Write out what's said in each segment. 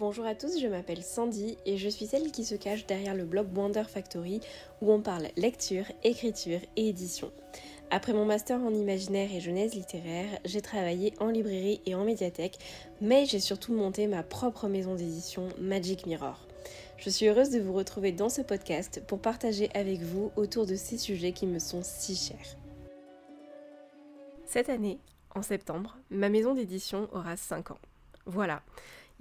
Bonjour à tous, je m'appelle Sandy et je suis celle qui se cache derrière le blog Wonder Factory où on parle lecture, écriture et édition. Après mon master en imaginaire et genèse littéraire, j'ai travaillé en librairie et en médiathèque, mais j'ai surtout monté ma propre maison d'édition Magic Mirror. Je suis heureuse de vous retrouver dans ce podcast pour partager avec vous autour de ces sujets qui me sont si chers. Cette année, en septembre, ma maison d'édition aura 5 ans. Voilà.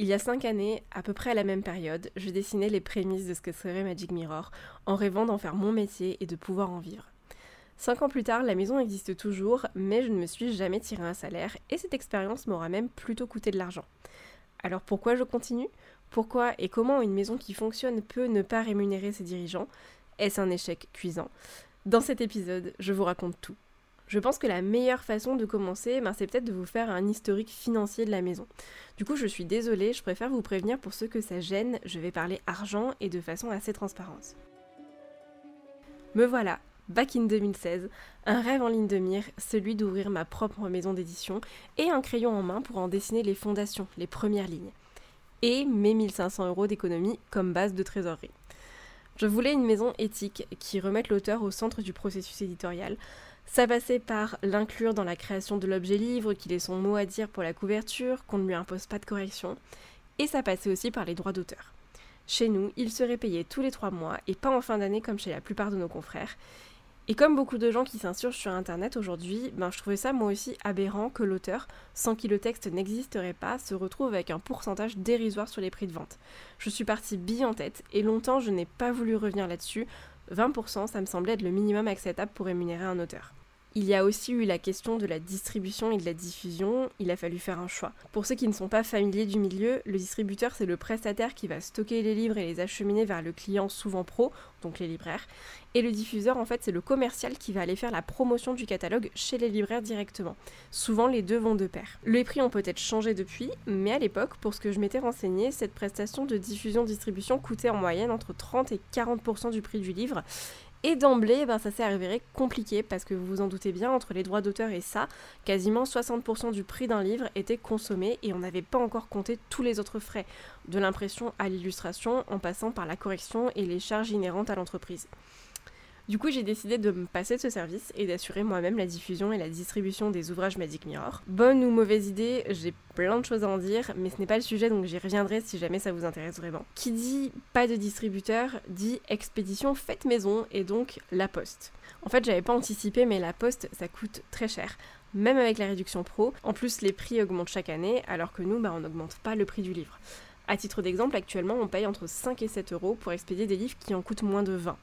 Il y a 5 années, à peu près à la même période, je dessinais les prémices de ce que serait Magic Mirror, en rêvant d'en faire mon métier et de pouvoir en vivre. Cinq ans plus tard, la maison existe toujours, mais je ne me suis jamais tiré un salaire et cette expérience m'aura même plutôt coûté de l'argent. Alors pourquoi je continue? Pourquoi et comment une maison qui fonctionne peut ne pas rémunérer ses dirigeants? Est-ce un échec cuisant? Dans cet épisode, je vous raconte tout. Je pense que la meilleure façon de commencer, ben, c'est peut-être de vous faire un historique financier de la maison. Du coup, je suis désolée, je préfère vous prévenir pour ceux que ça gêne, je vais parler argent et de façon assez transparente. Me voilà, Back in 2016, un rêve en ligne de mire, celui d'ouvrir ma propre maison d'édition et un crayon en main pour en dessiner les fondations, les premières lignes. Et mes 1500 euros d'économie comme base de trésorerie. Je voulais une maison éthique qui remette l'auteur au centre du processus éditorial. Ça passait par l'inclure dans la création de l'objet livre, qu'il ait son mot à dire pour la couverture, qu'on ne lui impose pas de correction. Et ça passait aussi par les droits d'auteur. Chez nous, il serait payé tous les trois mois et pas en fin d'année comme chez la plupart de nos confrères. Et comme beaucoup de gens qui s'insurgent sur Internet aujourd'hui, ben, je trouvais ça moi aussi aberrant que l'auteur, sans qui le texte n'existerait pas, se retrouve avec un pourcentage dérisoire sur les prix de vente. Je suis partie bille en tête et longtemps je n'ai pas voulu revenir là-dessus. 20% ça me semblait être le minimum acceptable pour rémunérer un auteur. Il y a aussi eu la question de la distribution et de la diffusion, il a fallu faire un choix. Pour ceux qui ne sont pas familiers du milieu, le distributeur c'est le prestataire qui va stocker les livres et les acheminer vers le client souvent pro, donc les libraires, et le diffuseur en fait c'est le commercial qui va aller faire la promotion du catalogue chez les libraires directement. Souvent les deux vont de pair. Les prix ont peut-être changé depuis, mais à l'époque, pour ce que je m'étais renseigné, cette prestation de diffusion-distribution coûtait en moyenne entre 30 et 40% du prix du livre, et d'emblée, ben, ça s'est avéré compliqué parce que vous vous en doutez bien, entre les droits d'auteur et ça, quasiment 60% du prix d'un livre était consommé et on n'avait pas encore compté tous les autres frais, de l'impression à l'illustration en passant par la correction et les charges inhérentes à l'entreprise. Du coup, j'ai décidé de me passer de ce service et d'assurer moi-même la diffusion et la distribution des ouvrages Magic Mirror. Bonne ou mauvaise idée, j'ai plein de choses à en dire, mais ce n'est pas le sujet donc j'y reviendrai si jamais ça vous intéresse vraiment. Qui dit pas de distributeur dit expédition faite maison et donc la poste. En fait, j'avais pas anticipé, mais la poste ça coûte très cher même avec la réduction pro. En plus, les prix augmentent chaque année, alors que nous, bah, on n'augmente pas le prix du livre. À titre d'exemple, actuellement, on paye entre 5 et 7 euros pour expédier des livres qui en coûtent moins de 20.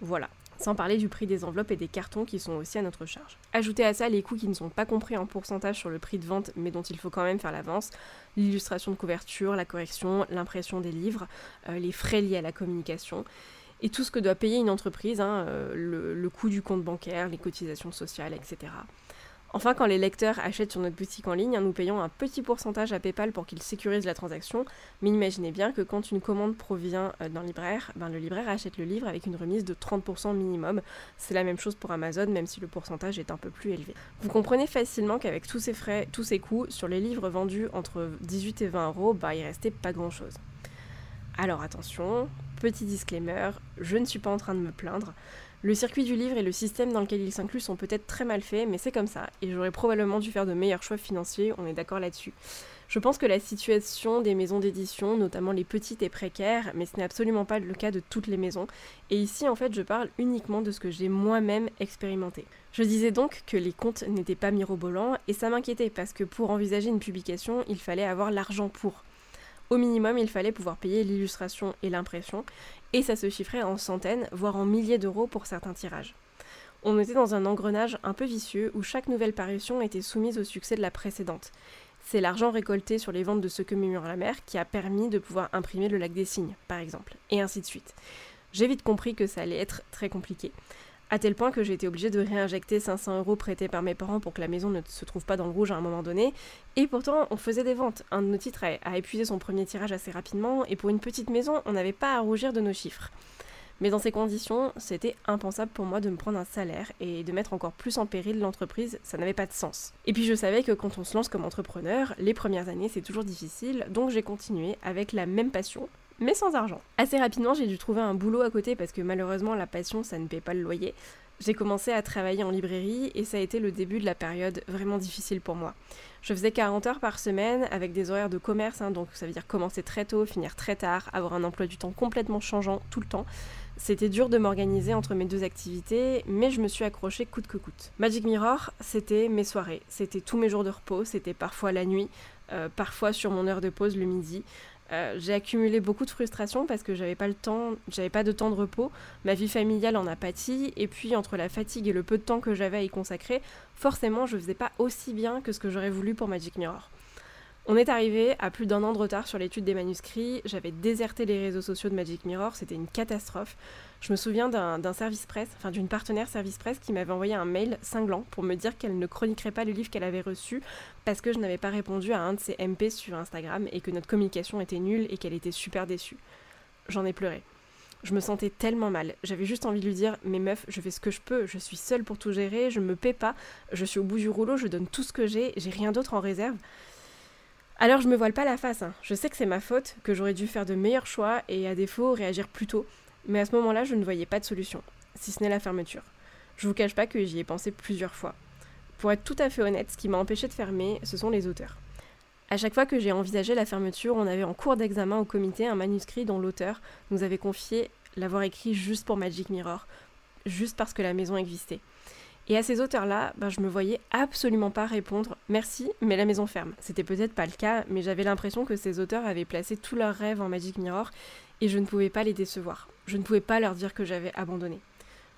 Voilà sans parler du prix des enveloppes et des cartons qui sont aussi à notre charge. Ajoutez à ça les coûts qui ne sont pas compris en pourcentage sur le prix de vente mais dont il faut quand même faire l'avance, l'illustration de couverture, la correction, l'impression des livres, euh, les frais liés à la communication et tout ce que doit payer une entreprise, hein, euh, le coût du compte bancaire, les cotisations sociales, etc. Enfin, quand les lecteurs achètent sur notre boutique en ligne, nous payons un petit pourcentage à PayPal pour qu'il sécurise la transaction, mais imaginez bien que quand une commande provient euh, d'un libraire, ben le libraire achète le livre avec une remise de 30% minimum. C'est la même chose pour Amazon, même si le pourcentage est un peu plus élevé. Vous comprenez facilement qu'avec tous ces frais, tous ces coûts, sur les livres vendus entre 18 et 20 euros, bah, il restait pas grand chose. Alors attention, petit disclaimer, je ne suis pas en train de me plaindre. Le circuit du livre et le système dans lequel il s'inclut sont peut-être très mal faits, mais c'est comme ça, et j'aurais probablement dû faire de meilleurs choix financiers, on est d'accord là-dessus. Je pense que la situation des maisons d'édition, notamment les petites, est précaire, mais ce n'est absolument pas le cas de toutes les maisons, et ici en fait je parle uniquement de ce que j'ai moi-même expérimenté. Je disais donc que les comptes n'étaient pas mirobolants, et ça m'inquiétait parce que pour envisager une publication, il fallait avoir l'argent pour. Au minimum, il fallait pouvoir payer l'illustration et l'impression, et ça se chiffrait en centaines, voire en milliers d'euros pour certains tirages. On était dans un engrenage un peu vicieux où chaque nouvelle parution était soumise au succès de la précédente. C'est l'argent récolté sur les ventes de ce que murmure la mer qui a permis de pouvoir imprimer le lac des signes, par exemple, et ainsi de suite. J'ai vite compris que ça allait être très compliqué à tel point que j'ai été obligée de réinjecter 500 euros prêtés par mes parents pour que la maison ne se trouve pas dans le rouge à un moment donné. Et pourtant, on faisait des ventes. Un de nos titres a, épuisé son premier tirage assez rapidement, et pour une petite maison, on n'avait pas à rougir de nos chiffres. Mais dans ces conditions, c'était impensable pour moi de me prendre un salaire et de mettre encore plus en péril l'entreprise, ça n'avait pas de sens. Et puis je savais que quand on se lance comme entrepreneur, les premières années c'est toujours difficile, donc j'ai continué avec la même passion, mais sans argent. Assez rapidement, j'ai dû trouver un boulot à côté parce que malheureusement la passion ça ne paie pas le loyer. J'ai commencé à travailler en librairie et ça a été le début de la période vraiment difficile pour moi. Je faisais 40 heures par semaine avec des horaires de commerce, hein, donc ça veut dire commencer très tôt, finir très tard, avoir un emploi du temps complètement changeant tout le temps. C'était dur de m'organiser entre mes deux activités, mais je me suis accrochée coûte que coûte. Magic Mirror, c'était mes soirées, c'était tous mes jours de repos, c'était parfois la nuit, euh, parfois sur mon heure de pause le midi. Euh, j'ai accumulé beaucoup de frustration parce que j'avais pas le temps, j'avais pas de temps de repos. Ma vie familiale en a pâti, et puis entre la fatigue et le peu de temps que j'avais à y consacrer, forcément je faisais pas aussi bien que ce que j'aurais voulu pour Magic Mirror. On est arrivé à plus d'un an de retard sur l'étude des manuscrits, j'avais déserté les réseaux sociaux de Magic Mirror, c'était une catastrophe. Je me souviens d'un service presse, enfin d'une partenaire service presse qui m'avait envoyé un mail cinglant pour me dire qu'elle ne chroniquerait pas le livre qu'elle avait reçu parce que je n'avais pas répondu à un de ses MP sur Instagram et que notre communication était nulle et qu'elle était super déçue. J'en ai pleuré. Je me sentais tellement mal. J'avais juste envie de lui dire Mais meuf, je fais ce que je peux, je suis seule pour tout gérer, je me paie pas, je suis au bout du rouleau, je donne tout ce que j'ai, j'ai rien d'autre en réserve. Alors je me voile pas la face, hein. je sais que c'est ma faute, que j'aurais dû faire de meilleurs choix et à défaut réagir plus tôt, mais à ce moment-là, je ne voyais pas de solution, si ce n'est la fermeture. Je vous cache pas que j'y ai pensé plusieurs fois. Pour être tout à fait honnête, ce qui m'a empêché de fermer, ce sont les auteurs. À chaque fois que j'ai envisagé la fermeture, on avait en cours d'examen au comité un manuscrit dont l'auteur nous avait confié l'avoir écrit juste pour Magic Mirror, juste parce que la maison existait. Et à ces auteurs-là, ben, je me voyais absolument pas répondre merci, mais la maison ferme. C'était peut-être pas le cas, mais j'avais l'impression que ces auteurs avaient placé tous leurs rêves en Magic Mirror et je ne pouvais pas les décevoir. Je ne pouvais pas leur dire que j'avais abandonné.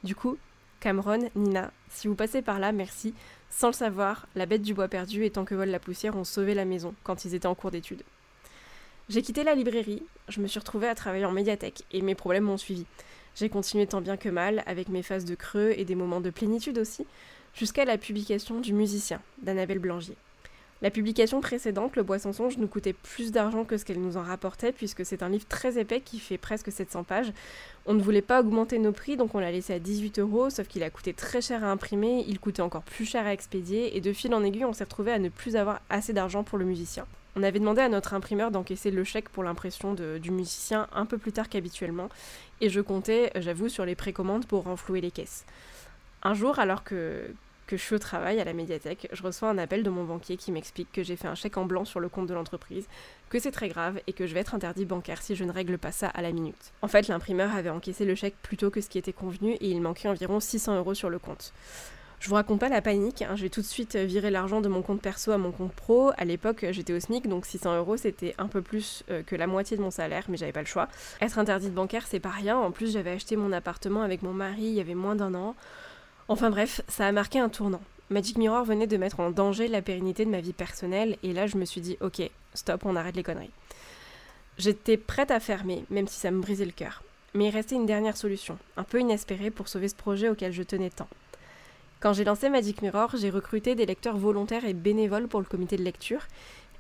Du coup, Cameron, Nina, si vous passez par là, merci. Sans le savoir, la bête du bois perdu et tant que vole la poussière ont sauvé la maison quand ils étaient en cours d'études. J'ai quitté la librairie, je me suis retrouvée à travailler en médiathèque et mes problèmes m'ont suivi. J'ai continué tant bien que mal, avec mes phases de creux et des moments de plénitude aussi, jusqu'à la publication du musicien d'Annabelle Blangier. La publication précédente, Le Bois sans songe, nous coûtait plus d'argent que ce qu'elle nous en rapportait, puisque c'est un livre très épais qui fait presque 700 pages. On ne voulait pas augmenter nos prix, donc on l'a laissé à 18 euros, sauf qu'il a coûté très cher à imprimer, il coûtait encore plus cher à expédier, et de fil en aiguille, on s'est retrouvé à ne plus avoir assez d'argent pour le musicien. On avait demandé à notre imprimeur d'encaisser le chèque pour l'impression du musicien un peu plus tard qu'habituellement, et je comptais, j'avoue, sur les précommandes pour renflouer les caisses. Un jour, alors que, que je suis au travail à la médiathèque, je reçois un appel de mon banquier qui m'explique que j'ai fait un chèque en blanc sur le compte de l'entreprise, que c'est très grave et que je vais être interdit bancaire si je ne règle pas ça à la minute. En fait, l'imprimeur avait encaissé le chèque plus tôt que ce qui était convenu et il manquait environ 600 euros sur le compte. Je vous raconte pas la panique, hein. j'ai tout de suite viré l'argent de mon compte perso à mon compte pro. À l'époque, j'étais au SMIC, donc 600 euros c'était un peu plus euh, que la moitié de mon salaire, mais j'avais pas le choix. Être interdite bancaire, c'est pas rien. En plus, j'avais acheté mon appartement avec mon mari il y avait moins d'un an. Enfin bref, ça a marqué un tournant. Magic Mirror venait de mettre en danger la pérennité de ma vie personnelle et là je me suis dit ok, stop, on arrête les conneries. J'étais prête à fermer, même si ça me brisait le cœur. Mais il restait une dernière solution, un peu inespérée pour sauver ce projet auquel je tenais tant. Quand j'ai lancé Magic Mirror, j'ai recruté des lecteurs volontaires et bénévoles pour le comité de lecture.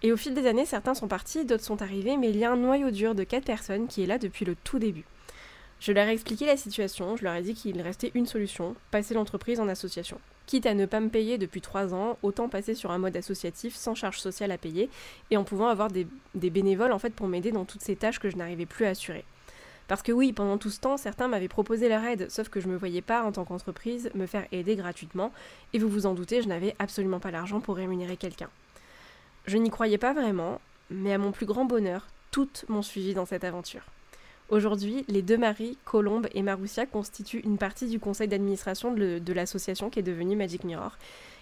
Et au fil des années, certains sont partis, d'autres sont arrivés, mais il y a un noyau dur de 4 personnes qui est là depuis le tout début. Je leur ai expliqué la situation, je leur ai dit qu'il restait une solution, passer l'entreprise en association. Quitte à ne pas me payer depuis trois ans, autant passer sur un mode associatif sans charge sociale à payer et en pouvant avoir des, bénévoles en fait pour m'aider dans toutes ces tâches que je n'arrivais plus à assurer. Parce que oui, pendant tout ce temps, certains m'avaient proposé leur aide, sauf que je ne me voyais pas en tant qu'entreprise me faire aider gratuitement, et vous vous en doutez, je n'avais absolument pas l'argent pour rémunérer quelqu'un. Je n'y croyais pas vraiment, mais à mon plus grand bonheur, toutes m'ont suivi dans cette aventure. Aujourd'hui, les deux maris, Colombe et Maroussia, constituent une partie du conseil d'administration de, l'association qui est devenue Magic Mirror.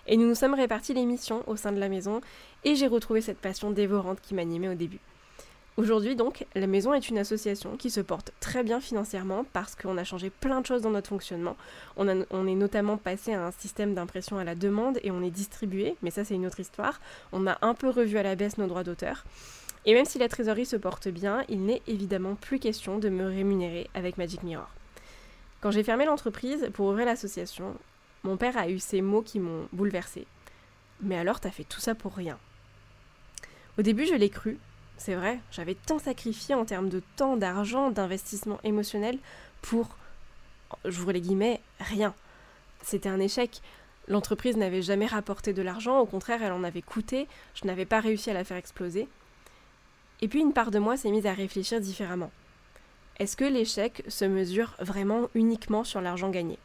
Et nous nous sommes répartis les missions au sein de la maison, et j'ai retrouvé cette passion dévorante qui m'animait au début. Aujourd'hui donc, la maison est une association qui se porte très bien financièrement parce qu'on a changé plein de choses dans notre fonctionnement. On, est notamment passé à un système d'impression à la demande et on est distribué, mais ça c'est une autre histoire. On a un peu revu à la baisse nos droits d'auteur. Et même si la trésorerie se porte bien, il n'est évidemment plus question de me rémunérer avec Magic Mirror. Quand j'ai fermé l'entreprise pour ouvrir l'association, mon père a eu ces mots qui m'ont bouleversée. Mais alors t'as fait tout ça pour rien? Au début je l'ai cru, c'est vrai, j'avais tant sacrifié en termes de temps, d'argent, d'investissement émotionnel pour j'ouvre les guillemets, rien. C'était un échec. L'entreprise n'avait jamais rapporté de l'argent, au contraire, elle en avait coûté, je n'avais pas réussi à la faire exploser. Et puis une part de moi s'est mise à réfléchir différemment. Est-ce que l'échec se mesure vraiment uniquement sur l'argent gagné?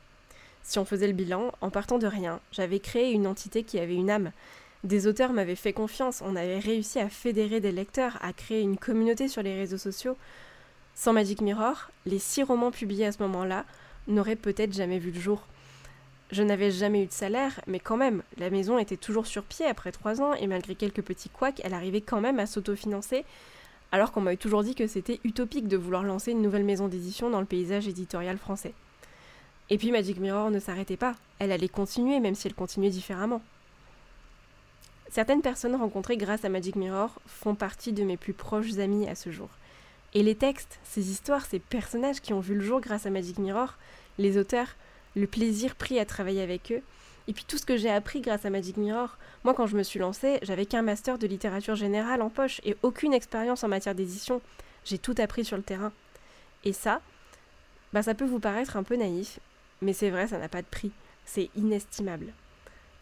Si on faisait le bilan, en partant de rien, j'avais créé une entité qui avait une âme. Des auteurs m'avaient fait confiance, on avait réussi à fédérer des lecteurs, à créer une communauté sur les réseaux sociaux. Sans Magic Mirror, les six romans publiés à ce moment-là n'auraient peut-être jamais vu le jour. Je n'avais jamais eu de salaire, mais quand même, la maison était toujours sur pied après trois ans, et malgré quelques petits couacs, elle arrivait quand même à s'autofinancer, alors qu'on m'avait toujours dit que c'était utopique de vouloir lancer une nouvelle maison d'édition dans le paysage éditorial français. Et puis Magic Mirror ne s'arrêtait pas, elle allait continuer, même si elle continuait différemment. Certaines personnes rencontrées grâce à Magic Mirror font partie de mes plus proches amis à ce jour. Et les textes, ces histoires, ces personnages qui ont vu le jour grâce à Magic Mirror, les auteurs, le plaisir pris à travailler avec eux, et puis tout ce que j'ai appris grâce à Magic Mirror. Moi, quand je me suis lancée, j'avais qu'un master de littérature générale en poche et aucune expérience en matière d'édition. J'ai tout appris sur le terrain. Et ça, bah ça peut vous paraître un peu naïf, mais c'est vrai, ça n'a pas de prix. C'est inestimable.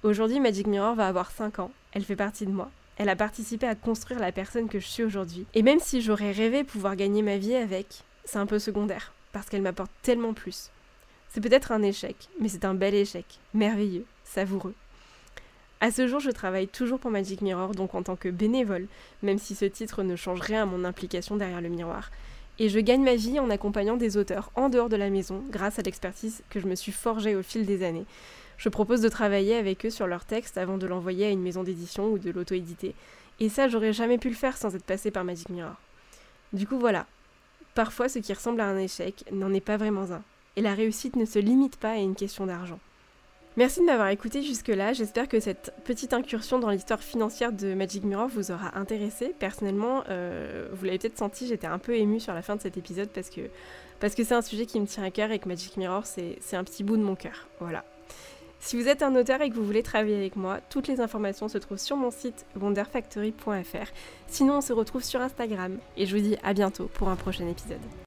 Aujourd'hui, Magic Mirror va avoir 5 ans. Elle fait partie de moi. Elle a participé à construire la personne que je suis aujourd'hui. Et même si j'aurais rêvé pouvoir gagner ma vie avec, c'est un peu secondaire, parce qu'elle m'apporte tellement plus. C'est peut-être un échec, mais c'est un bel échec, merveilleux, savoureux. À ce jour, je travaille toujours pour Magic Mirror, donc en tant que bénévole, même si ce titre ne change rien à mon implication derrière le miroir. Et je gagne ma vie en accompagnant des auteurs en dehors de la maison, grâce à l'expertise que je me suis forgée au fil des années. Je propose de travailler avec eux sur leur texte avant de l'envoyer à une maison d'édition ou de l'auto-éditer. Et ça, j'aurais jamais pu le faire sans être passé par Magic Mirror. Du coup, voilà. Parfois, ce qui ressemble à un échec n'en est pas vraiment un et la réussite ne se limite pas à une question d'argent. Merci de m'avoir écouté jusque-là, j'espère que cette petite incursion dans l'histoire financière de Magic Mirror vous aura intéressé. Personnellement, euh, vous l'avez peut-être senti, j'étais un peu émue sur la fin de cet épisode parce que parce que c'est un sujet qui me tient à cœur et que Magic Mirror c'est un petit bout de mon cœur. Voilà. Si vous êtes un auteur et que vous voulez travailler avec moi, toutes les informations se trouvent sur mon site wonderfactory.fr. Sinon, on se retrouve sur Instagram et je vous dis à bientôt pour un prochain épisode.